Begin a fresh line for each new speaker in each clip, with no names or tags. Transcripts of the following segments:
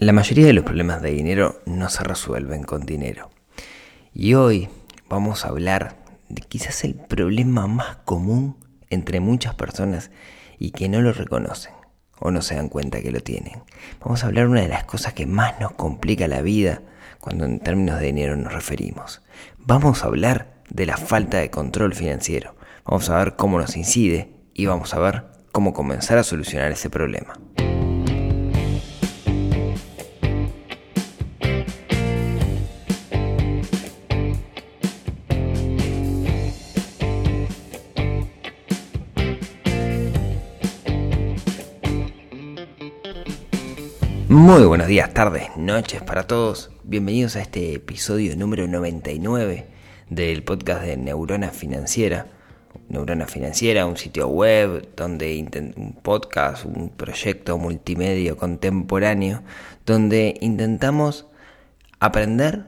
La mayoría de los problemas de dinero no se resuelven con dinero. Y hoy vamos a hablar de quizás el problema más común entre muchas personas y que no lo reconocen o no se dan cuenta que lo tienen. Vamos a hablar de una de las cosas que más nos complica la vida cuando en términos de dinero nos referimos. Vamos a hablar de la falta de control financiero. Vamos a ver cómo nos incide y vamos a ver cómo comenzar a solucionar ese problema. Muy buenos días, tardes, noches para todos. Bienvenidos a este episodio número 99 del podcast de Neurona Financiera. Neurona Financiera, un sitio web donde un podcast, un proyecto multimedia contemporáneo donde intentamos aprender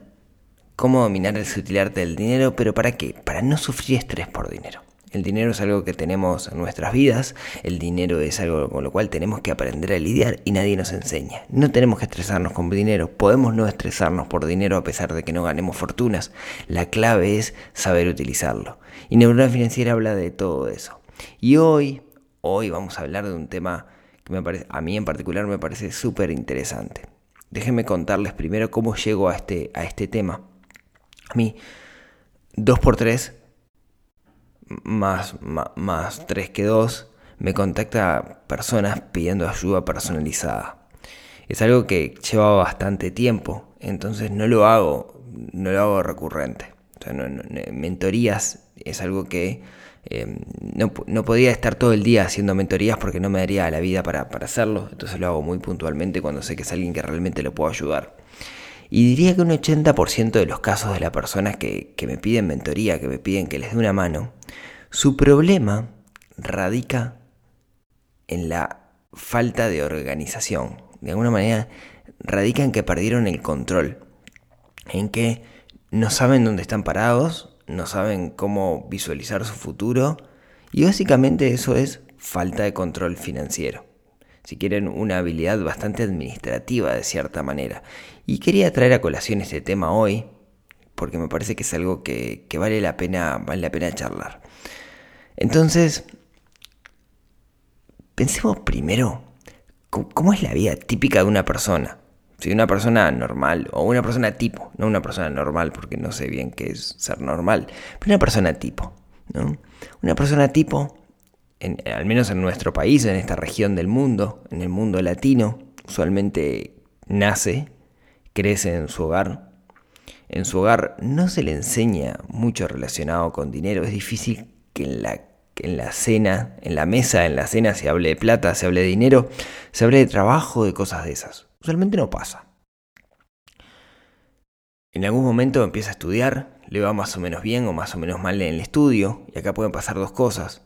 cómo dominar el sutil arte del dinero, pero ¿para qué? Para no sufrir estrés por dinero. El dinero es algo que tenemos en nuestras vidas, el dinero es algo con lo cual tenemos que aprender a lidiar y nadie nos enseña. No tenemos que estresarnos con dinero, podemos no estresarnos por dinero a pesar de que no ganemos fortunas. La clave es saber utilizarlo. Y Neurona Financiera habla de todo eso. Y hoy, hoy vamos a hablar de un tema que a mí en particular me parece súper interesante. Déjenme contarles primero cómo llego a este, a este tema. A mí, dos por tres más, más, más 3 que 2, me contacta personas pidiendo ayuda personalizada. Es algo que lleva bastante tiempo, entonces no lo hago, no lo hago recurrente. Mentorías es algo que em, no, no, podía estar todo el día haciendo mentorías porque no me daría la vida para, para hacerlo, entonces lo hago muy puntualmente cuando sé que es alguien que realmente lo puedo ayudar. Y diría que un 80% de los casos de las personas que, me piden mentoría, que me piden que les dé una mano, su problema radica en la falta de organización. De alguna manera, radica en que perdieron el control, en que no saben dónde están parados, no saben cómo visualizar su futuro, y básicamente eso es falta de control financiero si quieren, una habilidad bastante administrativa de cierta manera. Y quería traer a colación este tema hoy, porque me parece que es algo que, vale, la pena, vale la pena charlar. Entonces, pensemos primero, ¿cómo es la vida típica de una persona? Si una persona normal, o una persona tipo, no una persona normal, porque no sé bien qué es ser normal, pero una persona tipo, ¿no? Una persona tipo al menos en nuestro país, en esta región del mundo, en el mundo latino, usualmente nace, crece en su hogar. En su hogar no se le enseña mucho relacionado con dinero. Es difícil que en la, en la cena, en la mesa, en la cena se hable de plata, se hable de dinero, se hable de trabajo, de cosas de esas. Usualmente no pasa. En algún momento empieza a estudiar, le va más o menos bien o más o menos mal en el estudio, y acá pueden pasar dos cosas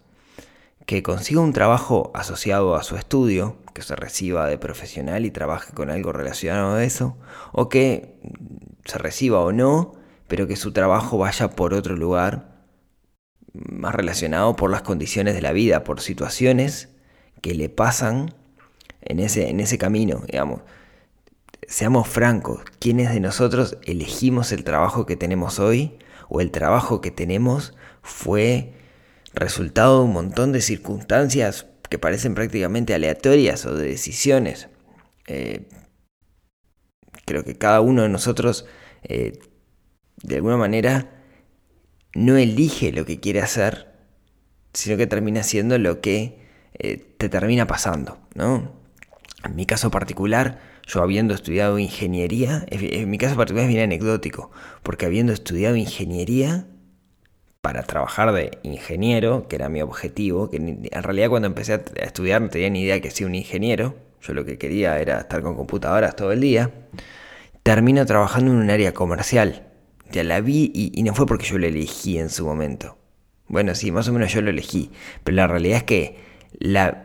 que consiga un trabajo asociado a su estudio, que se reciba de profesional y trabaje con algo relacionado a eso, o que se reciba o no, pero que su trabajo vaya por otro lugar, más relacionado por las condiciones de la vida, por situaciones que le pasan en ese, en ese camino. Seamos francos, ¿quiénes de nosotros elegimos el trabajo que tenemos hoy? ¿O el trabajo que tenemos fue resultado de un montón de circunstancias que parecen prácticamente aleatorias o de decisiones. Eh, creo que cada uno de nosotros, eh, de alguna manera, no elige lo que quiere hacer, sino que termina siendo lo que eh, te termina pasando, ¿no? En mi caso particular, yo habiendo estudiado ingeniería, en mi caso particular es bien anecdótico, porque habiendo estudiado ingeniería, para trabajar de ingeniero, que era mi objetivo, que en realidad cuando empecé a estudiar no tenía ni idea que sea un ingeniero, yo lo que quería era estar con computadoras todo el día, termino trabajando en un área comercial. Ya la vi y, no fue porque yo lo elegí en su momento. Bueno, sí, más o menos yo lo elegí, pero la realidad es que la,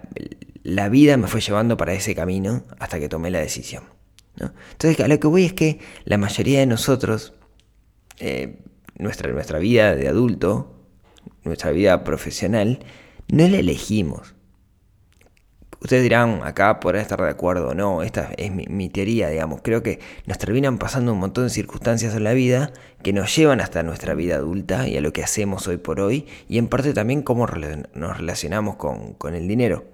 vida me fue llevando para ese camino hasta que tomé la decisión. Entonces, a lo que voy es que la mayoría de nosotros eh, nuestra, nuestra vida de adulto, nuestra vida profesional, no la elegimos. Ustedes dirán, acá podrán estar de acuerdo o no, esta es mi, teoría, digamos. Creo que nos terminan pasando un montón de circunstancias en la vida que nos llevan hasta nuestra vida adulta y a lo que hacemos hoy por hoy, y en parte también cómo nos relacionamos con, el dinero.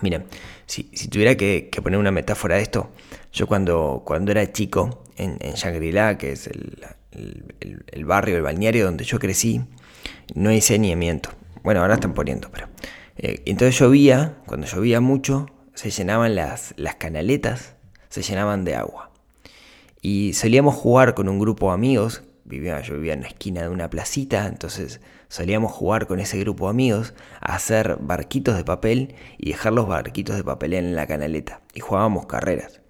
Miren, si, tuviera que, poner una metáfora de esto, yo cuando, cuando era chico, en, en Shangri-La, que es el, el, barrio, el balneario donde yo crecí, no hay saneamiento. Bueno, ahora están poniendo, pero eh, entonces llovía, cuando llovía mucho, se llenaban las, canaletas, se llenaban de agua. Y solíamos jugar con un grupo de amigos, vivía, yo vivía en la esquina de una placita, entonces solíamos jugar con ese grupo de amigos a hacer barquitos de papel y dejar los barquitos de papel en la canaleta. Y jugábamos carreras.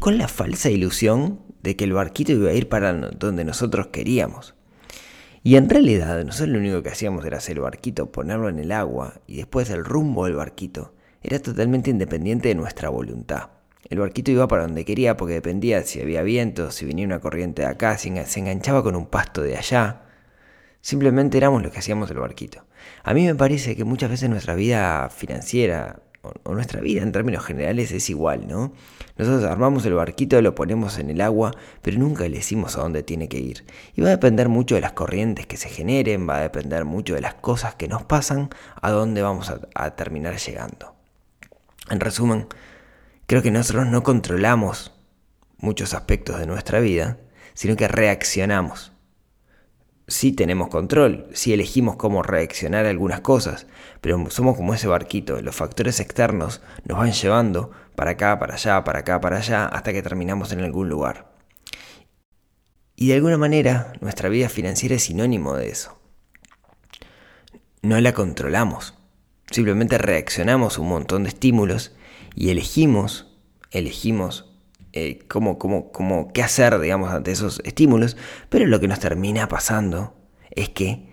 Con la falsa ilusión de que el barquito iba a ir para donde nosotros queríamos. Y en realidad nosotros lo único que hacíamos era hacer el barquito, ponerlo en el agua y después el rumbo del barquito era totalmente independiente de nuestra voluntad. El barquito iba para donde quería porque dependía si había viento, si venía una corriente de acá, si se enganchaba con un pasto de allá. Simplemente éramos lo que hacíamos el barquito. A mí me parece que muchas veces nuestra vida financiera o, nuestra vida en términos generales es igual, ¿no? Nosotros armamos el barquito, lo ponemos en el agua, pero nunca le decimos a dónde tiene que ir. Y va a depender mucho de las corrientes que se generen, va a depender mucho de las cosas que nos pasan, a dónde vamos a terminar llegando. En resumen, creo que nosotros no controlamos muchos aspectos de nuestra vida, sino que reaccionamos sí tenemos control, sí elegimos cómo reaccionar a algunas cosas, pero somos como ese barquito, los factores externos nos van llevando para acá, para allá, para acá, para allá, hasta que terminamos en algún lugar. Y de alguna manera nuestra vida financiera es sinónimo de eso. No la controlamos, simplemente reaccionamos a un montón de estímulos y elegimos, elegimos eh, cómo, qué hacer, digamos, ante esos estímulos, pero lo que nos termina pasando es que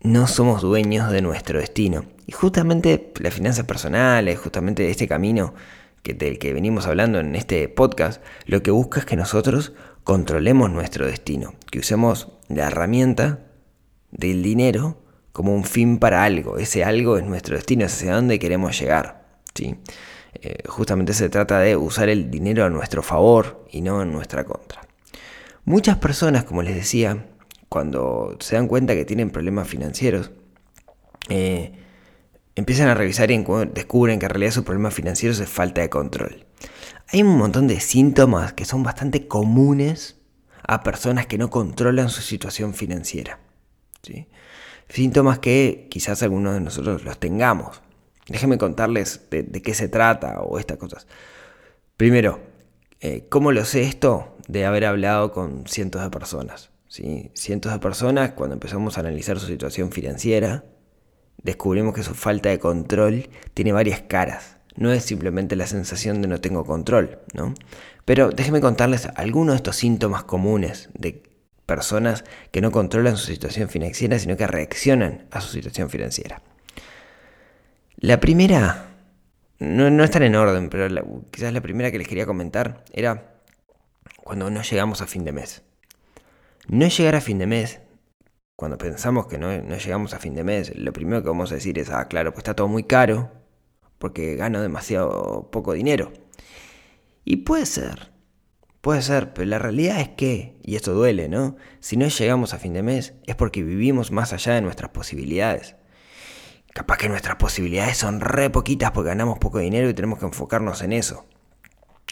no somos dueños de nuestro destino. Y justamente las finanzas personales, justamente este camino que, del que venimos hablando en este podcast, lo que busca es que nosotros controlemos nuestro destino, que usemos la herramienta del dinero como un fin para algo. Ese algo es nuestro destino, es hacia dónde queremos llegar. ¿sí? Eh, justamente se trata de usar el dinero a nuestro favor y no en nuestra contra. Muchas personas, como les decía, cuando se dan cuenta que tienen problemas financieros, eh, empiezan a revisar y descubren que en realidad su problema financiero es falta de control. Hay un montón de síntomas que son bastante comunes a personas que no controlan su situación financiera. Síntomas que quizás algunos de nosotros los tengamos. Déjenme contarles de, qué se trata o estas cosas. Primero, eh, ¿cómo lo sé esto? De haber hablado con cientos de personas. ¿sí? Cientos de personas, cuando empezamos a analizar su situación financiera, descubrimos que su falta de control tiene varias caras. No es simplemente la sensación de no tengo control, ¿no? Pero déjenme contarles algunos de estos síntomas comunes de personas que no controlan su situación financiera, sino que reaccionan a su situación financiera. La primera, no, no están en orden, pero quizás la primera que les quería comentar era cuando no llegamos a fin de mes. No llegar a fin de mes, cuando pensamos que no, no llegamos a fin de mes, lo primero que vamos a decir es, ah, claro, pues está todo muy caro, porque gano demasiado poco dinero. Y puede ser, puede ser, pero la realidad es que, y esto duele, ¿no? Si no llegamos a fin de mes es porque vivimos más allá de nuestras posibilidades. Capaz que nuestras posibilidades son re poquitas porque ganamos poco dinero y tenemos que enfocarnos en eso.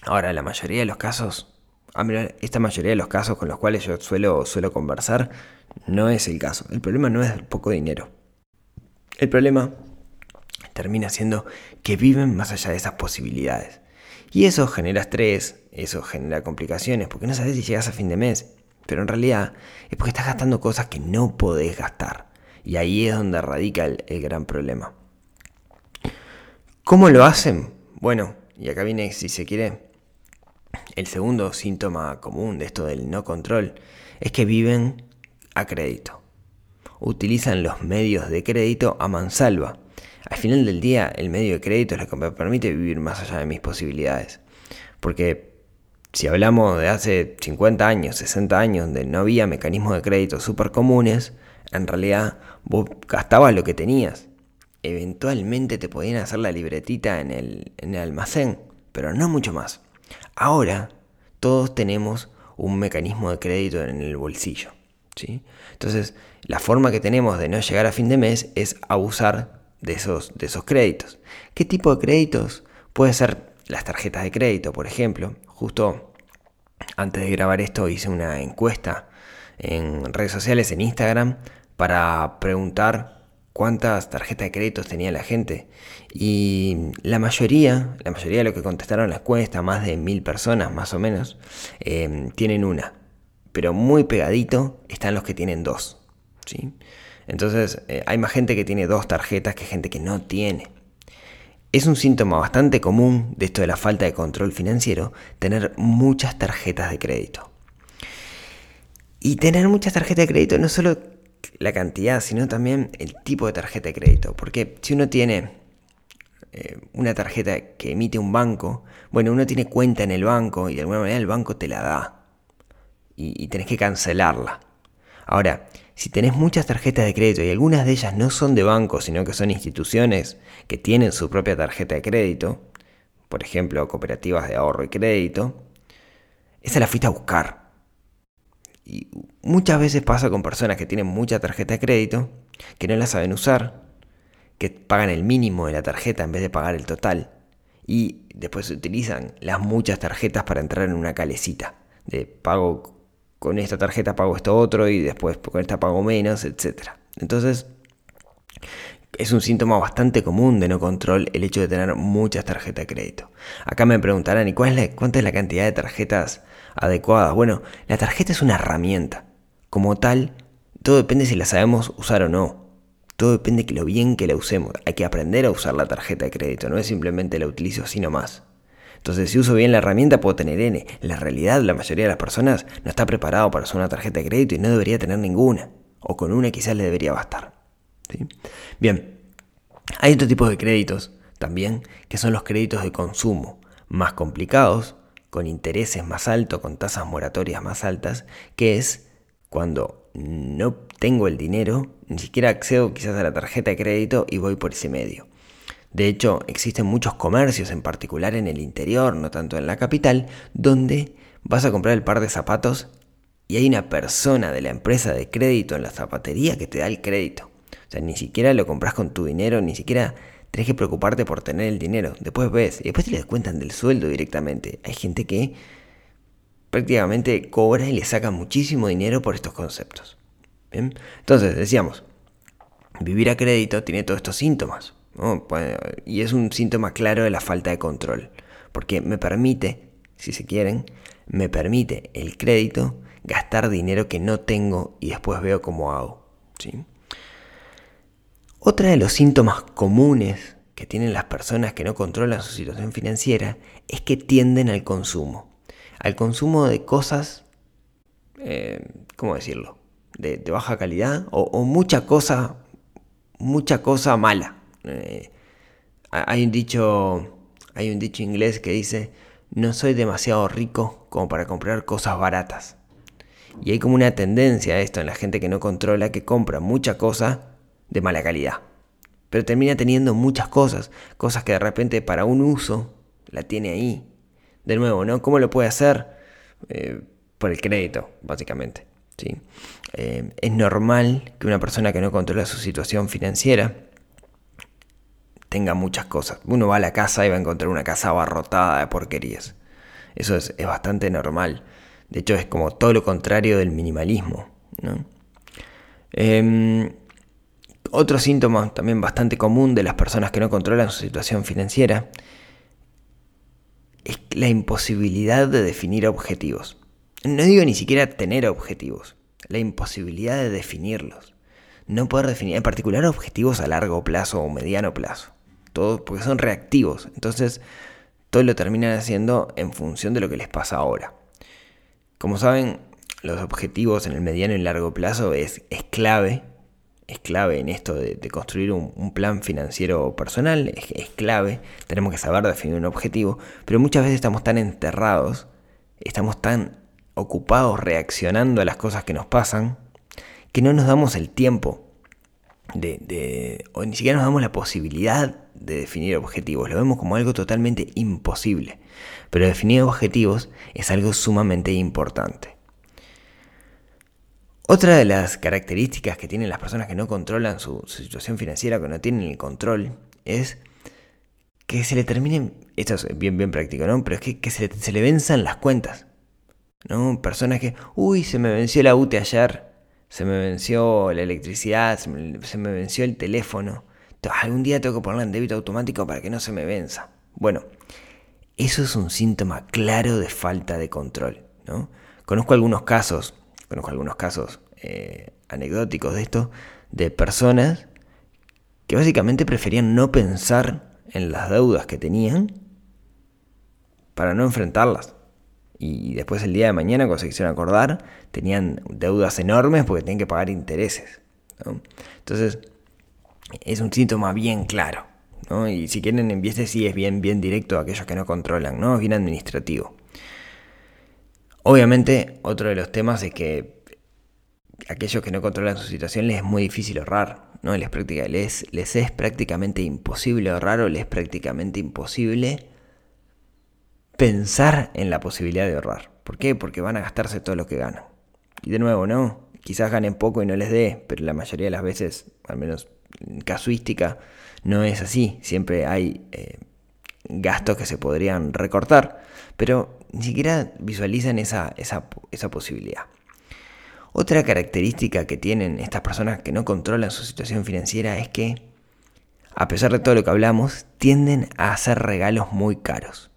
Ahora, la mayoría de los casos, ah, esta mayoría de los casos con los cuales yo suelo, suelo conversar, no es el caso. El problema no es el poco dinero. El problema termina siendo que viven más allá de esas posibilidades. Y eso genera estrés, eso genera complicaciones, porque no sabes si llegas a fin de mes. Pero en realidad es porque estás gastando cosas que no podés gastar. Y ahí es donde radica el, gran problema. ¿Cómo lo hacen? Bueno, y acá viene, si se quiere, el segundo síntoma común de esto del no control, es que viven a crédito. Utilizan los medios de crédito a mansalva. Al final del día, el medio de crédito es lo que me permite vivir más allá de mis posibilidades. Porque si hablamos de hace 50 años, 60 años, donde no había mecanismos de crédito súper comunes, en realidad vos gastabas lo que tenías. eventualmente te podían hacer la libretita en el, en el almacén, pero no mucho más. Ahora todos tenemos un mecanismo de crédito en el bolsillo. ¿sí? Entonces, la forma que tenemos de no llegar a fin de mes es abusar de esos, de esos créditos. ¿Qué tipo de créditos? Puede ser las tarjetas de crédito, por ejemplo. Justo antes de grabar esto hice una encuesta en redes sociales, en Instagram, para preguntar cuántas tarjetas de créditos tenía la gente. Y la mayoría, la mayoría de lo que contestaron la encuesta, más de mil personas más o menos, em, tienen una. Pero muy pegadito están los que tienen dos. ¿sí? Entonces eh, hay más gente que tiene dos tarjetas que gente que no tiene. Es un síntoma bastante común de esto de la falta de control financiero, tener muchas tarjetas de crédito. Y tener muchas tarjetas de crédito no solo la cantidad, sino también el tipo de tarjeta de crédito. Porque si uno tiene eh, una tarjeta que emite un banco, bueno, uno tiene cuenta en el banco y de alguna manera el banco te la da. Y, y tenés que cancelarla. Ahora, si tenés muchas tarjetas de crédito y algunas de ellas no son de banco, sino que son instituciones que tienen su propia tarjeta de crédito, por ejemplo, cooperativas de ahorro y crédito, esa la fuiste a buscar. Y muchas veces pasa con personas que tienen mucha tarjeta de crédito, que no la saben usar, que pagan el mínimo de la tarjeta en vez de pagar el total. Y después utilizan las muchas tarjetas para entrar en una calecita de pago con esta tarjeta pago esto otro y después con esta pago menos, etc. Entonces, es un síntoma bastante común de no control el hecho de tener muchas tarjetas de crédito. Acá me preguntarán, ¿y cuál es la, cuánta es la cantidad de tarjetas adecuadas. Bueno, la tarjeta es una herramienta. Como tal, todo depende si la sabemos usar o no. Todo depende de lo bien que la usemos. Hay que aprender a usar la tarjeta de crédito, no es simplemente la utilizo así nomás. Entonces, si uso bien la herramienta, puedo tener N. la realidad, la mayoría de las personas no está preparado para usar una tarjeta de crédito y no debería tener ninguna. O con una quizás le debería bastar. Bien, hay otro tipo de créditos también, que son los créditos de consumo, más complicados, con intereses más altos, con tasas moratorias más altas, que es cuando no tengo el dinero, ni siquiera accedo quizás a la tarjeta de crédito y voy por ese medio. De hecho, existen muchos comercios, en particular en el interior, no tanto en la capital, donde vas a comprar el par de zapatos y hay una persona de la empresa de crédito en la zapatería que te da el crédito. O sea, ni siquiera lo compras con tu dinero, ni siquiera tenés que preocuparte por tener el dinero. Después ves, y después te le cuentan del sueldo directamente. Hay gente que prácticamente cobra y le saca muchísimo dinero por estos conceptos. Entonces, decíamos, vivir a crédito tiene todos estos síntomas. Y es un síntoma claro de la falta de control. Porque me permite, si se quieren, me permite el crédito gastar dinero que no tengo y después veo cómo hago. ¿sí? Otra de los síntomas comunes que tienen las personas que no controlan su situación financiera es que tienden al consumo. Al consumo de cosas, eh, ¿cómo decirlo? De, baja calidad o, mucha cosa, mucha cosa mala. Eh, hay un dicho, hay un dicho inglés que dice, no soy demasiado rico como para comprar cosas baratas. Y hay como una tendencia a esto en la gente que no controla, que compra mucha cosa de mala calidad. Pero termina teniendo muchas cosas, cosas que de repente para un uso la tiene ahí. De nuevo, ¿no? ¿Cómo lo puede hacer? Eh, por el crédito, básicamente. ¿sí? Eh, es normal que una persona que no controla su situación financiera tenga muchas cosas. Uno va a la casa y va a encontrar una casa abarrotada de porquerías. Eso es, bastante normal. De hecho, es como todo lo contrario del minimalismo. ¿no? Em, otro síntoma también bastante común de las personas que no controlan su situación financiera es la imposibilidad de definir objetivos. No digo ni siquiera tener objetivos, la imposibilidad de definirlos. No poder definir en particular objetivos a largo plazo o mediano plazo. Todo porque son reactivos. Entonces, todo lo terminan haciendo en función de lo que les pasa ahora. Como saben, los objetivos en el mediano y largo plazo es, es clave es clave en esto de, construir un, plan financiero personal, es, clave, tenemos que saber definir un objetivo, pero muchas veces estamos tan enterrados, estamos tan ocupados reaccionando a las cosas que nos pasan, que no nos damos el tiempo de, o ni siquiera nos damos la posibilidad de definir objetivos, lo vemos como algo totalmente imposible. Pero definir objetivos es algo sumamente importante. Otra de las características que tienen las personas que no controlan su, situación financiera, que no tienen el control, es que se le terminen, esto es bien, bien práctico, ¿no? Pero es que, se, le, venzan las cuentas, ¿no? Personas que, uy, se me venció la UTE ayer, se me venció la electricidad, se me, venció el teléfono. Algún día tengo que ponerla en débito automático para que no se me venza. Bueno, eso es un síntoma claro de falta de control. ¿no? Conozco algunos casos, conozco algunos casos eh, anecdóticos de esto, de personas que básicamente preferían no pensar en las deudas que tenían para no enfrentarlas y después el día de mañana, cuando se quisieron acordar, tenían deudas enormes porque tenían que pagar intereses. Entonces, es un síntoma bien claro. Y si quieren, en sí es bien, bien directo a aquellos que no controlan, ¿no? es bien administrativo. Obviamente, otro de los temas es que aquellos que no controlan su situación les es muy difícil ahorrar, ¿no? Les es prácticamente imposible ahorrar o les es prácticamente imposible pensar en la posibilidad de ahorrar. ¿Por qué? Porque van a gastarse todo lo que ganan. Y de nuevo, no, quizás ganen poco y no les dé, pero la mayoría de las veces, al menos en casuística, no es así. Siempre hay eh, gastos que se podrían recortar, pero ni siquiera visualizan esa, esa, esa posibilidad. Otra característica que tienen estas personas que no controlan su situación financiera es que, a pesar de todo lo que hablamos, tienden a hacer regalos muy caros.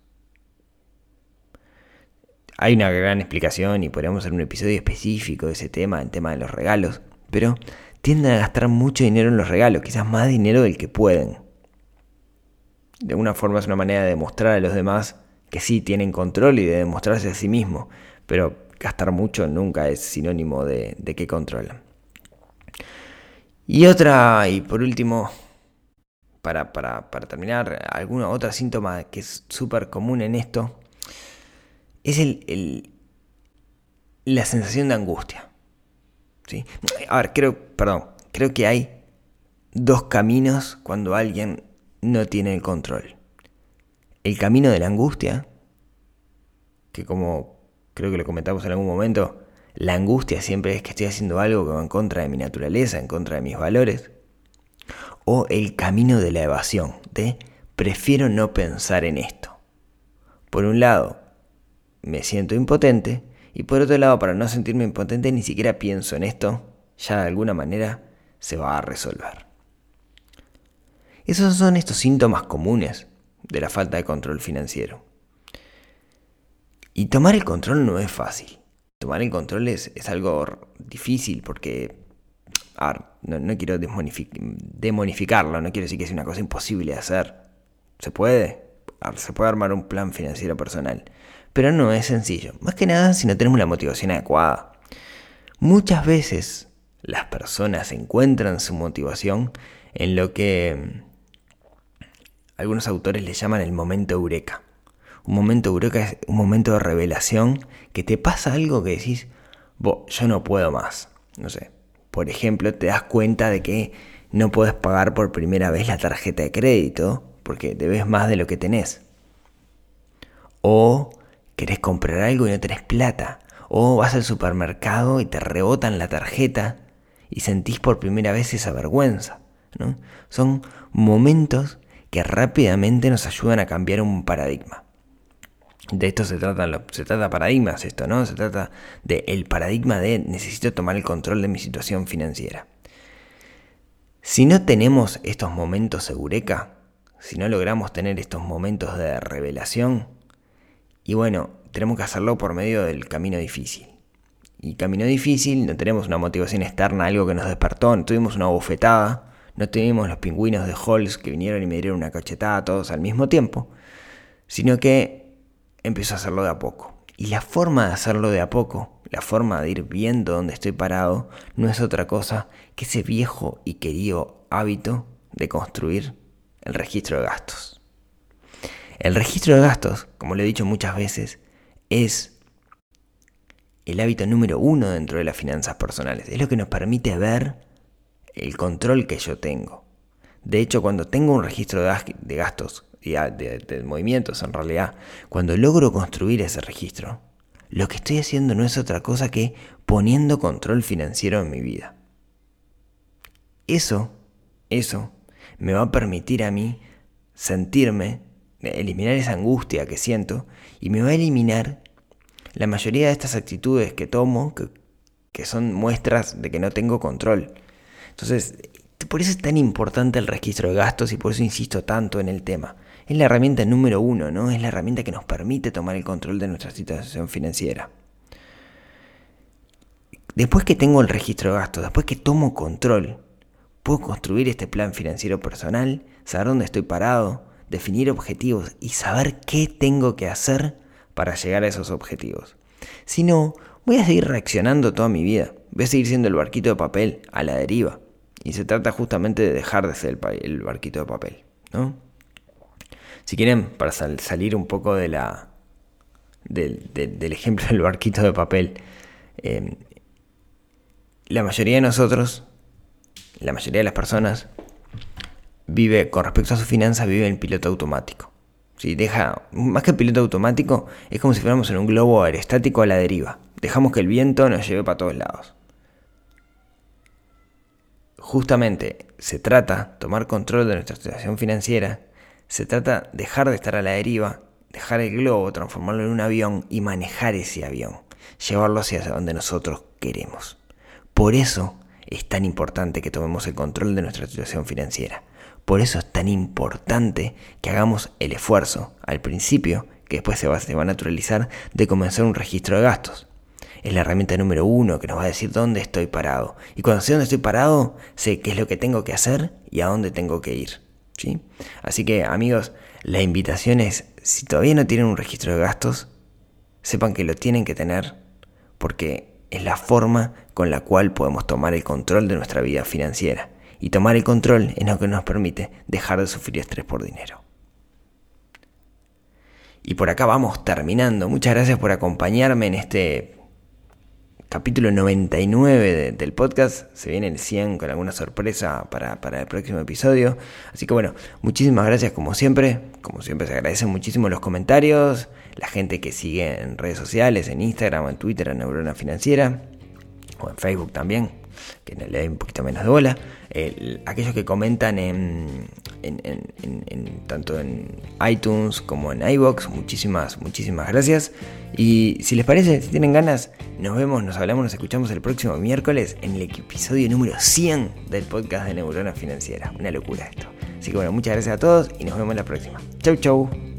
Hay una gran explicación y podríamos hacer un episodio específico de ese tema, el tema de los regalos, pero tienden a gastar mucho dinero en los regalos, quizás más dinero del que pueden. De alguna forma es una manera de demostrar a los demás que sí tienen control y de demostrarse a sí mismo, pero gastar mucho nunca es sinónimo de, que controlan. Y otra, y por último, para, para, terminar, alguna otra síntoma que es súper común en esto es el, la sensación de angustia. ¿sí? A ver, creo, perdón, creo que hay dos caminos cuando alguien no tiene el control. El camino de la angustia, que como creo que lo comentamos en algún momento, la angustia siempre es que estoy haciendo algo que va en contra de mi naturaleza, en contra de mis valores. O el camino de la evasión, de prefiero no pensar en esto. Por un lado, me siento impotente y por otro lado, para no sentirme impotente, ni siquiera pienso en esto, ya de alguna manera se va a resolver. Esos son estos síntomas comunes de la falta de control financiero. Y tomar el control no es fácil. Tomar el control es, algo difícil porque, no, no, quiero demonificarlo, no quiero decir que es una cosa imposible de hacer. Se puede, se puede armar un plan financiero personal pero no es sencillo, más que nada si no tenemos la motivación adecuada. Muchas veces las personas encuentran su motivación en lo que algunos autores le llaman el momento eureka. Un momento eureka es un momento de revelación que te pasa algo que decís, yo no puedo más. No sé, por ejemplo, te das cuenta de que no puedes pagar por primera vez la tarjeta de crédito porque debes más de lo que tenés. O querés comprar algo y no tenés plata. O vas al supermercado y te rebotan la tarjeta y sentís por primera vez esa vergüenza. ¿no? Son momentos que rápidamente nos ayudan a cambiar un paradigma. De esto se trata, se trata paradigmas esto, ¿no? Se trata de el paradigma de necesito tomar el control de mi situación financiera. Si no tenemos estos momentos eureka, si no logramos tener estos momentos de revelación, y bueno, tenemos que hacerlo por medio del camino difícil. Y camino difícil, no tenemos una motivación externa, algo que nos despertó, tuvimos una bofetada, no tuvimos los pingüinos de Halls que vinieron y me dieron una cachetada todos al mismo tiempo, sino que empiezo a hacerlo de a poco. Y la forma de hacerlo de a poco, la forma de ir viendo dónde estoy parado, no es otra cosa que ese viejo y querido hábito de construir el registro de gastos. El registro de gastos, como lo he dicho muchas veces, es el hábito número uno dentro de las finanzas personales. Es lo que nos permite ver el control que yo tengo. De hecho, cuando tengo un registro de gastos y de, movimientos en realidad, cuando logro construir ese registro, lo que estoy haciendo no es otra cosa que poniendo control financiero en mi vida. Eso, eso, me va a permitir a mí sentirme, eliminar esa angustia que siento y me va a eliminar la mayoría de estas actitudes que tomo que, que son muestras de que no tengo control. Entonces, por eso es tan importante el registro de gastos y por eso insisto tanto en el tema. Es la herramienta número uno, ¿no? Es la herramienta que nos permite tomar el control de nuestra situación financiera. Después que tengo el registro de gastos, después que tomo control, puedo construir este plan financiero personal, saber dónde estoy parado, definir objetivos y saber qué tengo que hacer para llegar a esos objetivos. Si no, voy a seguir reaccionando toda mi vida. Voy a seguir siendo el barquito de papel a la deriva. Y se trata justamente de dejar de ser el, barquito de papel, ¿no? Si quieren, para salir un poco de la, del ejemplo del barquito de papel, em, la mayoría de nosotros, la mayoría de las personas, vive, con respecto a su finanzas, vive en piloto automático. Si deja, más que piloto automático, es como si fuéramos en un globo aerostático a la deriva. Dejamos que el viento nos lleve para todos lados. Justamente se trata tomar control de nuestra situación financiera, se trata dejar de estar a la deriva, dejar el globo, transformarlo en un avión y manejar ese avión, llevarlo hacia donde nosotros queremos. Por eso es tan importante que tomemos el control de nuestra situación financiera. Por eso es tan importante que hagamos el esfuerzo al principio, que después se va, se va a naturalizar, de comenzar un registro de gastos es la herramienta número uno que nos va a decir dónde estoy parado. Y cuando sé dónde estoy parado, sé qué es lo que tengo que hacer y a dónde tengo que ir. ¿sí? Así que amigos, la invitación es, si todavía no tienen un registro de gastos, sepan que lo tienen que tener porque es la forma con la cual podemos tomar el control de nuestra vida financiera. Y tomar el control es lo que nos permite dejar de sufrir estrés por dinero. Y por acá vamos terminando. Muchas gracias por acompañarme en este capítulo 99 del podcast. Se viene el 100 con alguna sorpresa para, para, el próximo episodio. Así que bueno, muchísimas gracias como siempre. Como siempre se agradecen muchísimo los comentarios, la gente que sigue en redes sociales, en Instagram, en Twitter, en Neurona Financiera, o en Facebook también, que le doy un poquito menos de bola aquellos que comentan en, tanto en iTunes como en iBox, muchísimas, muchísimas gracias. Y si les parece, si tienen ganas, nos vemos, nos hablamos, nos escuchamos el próximo miércoles en el episodio número 100 del podcast de Neurona Financiera. Una locura esto. Así que bueno, muchas gracias a todos y nos vemos la próxima. Chau, chau.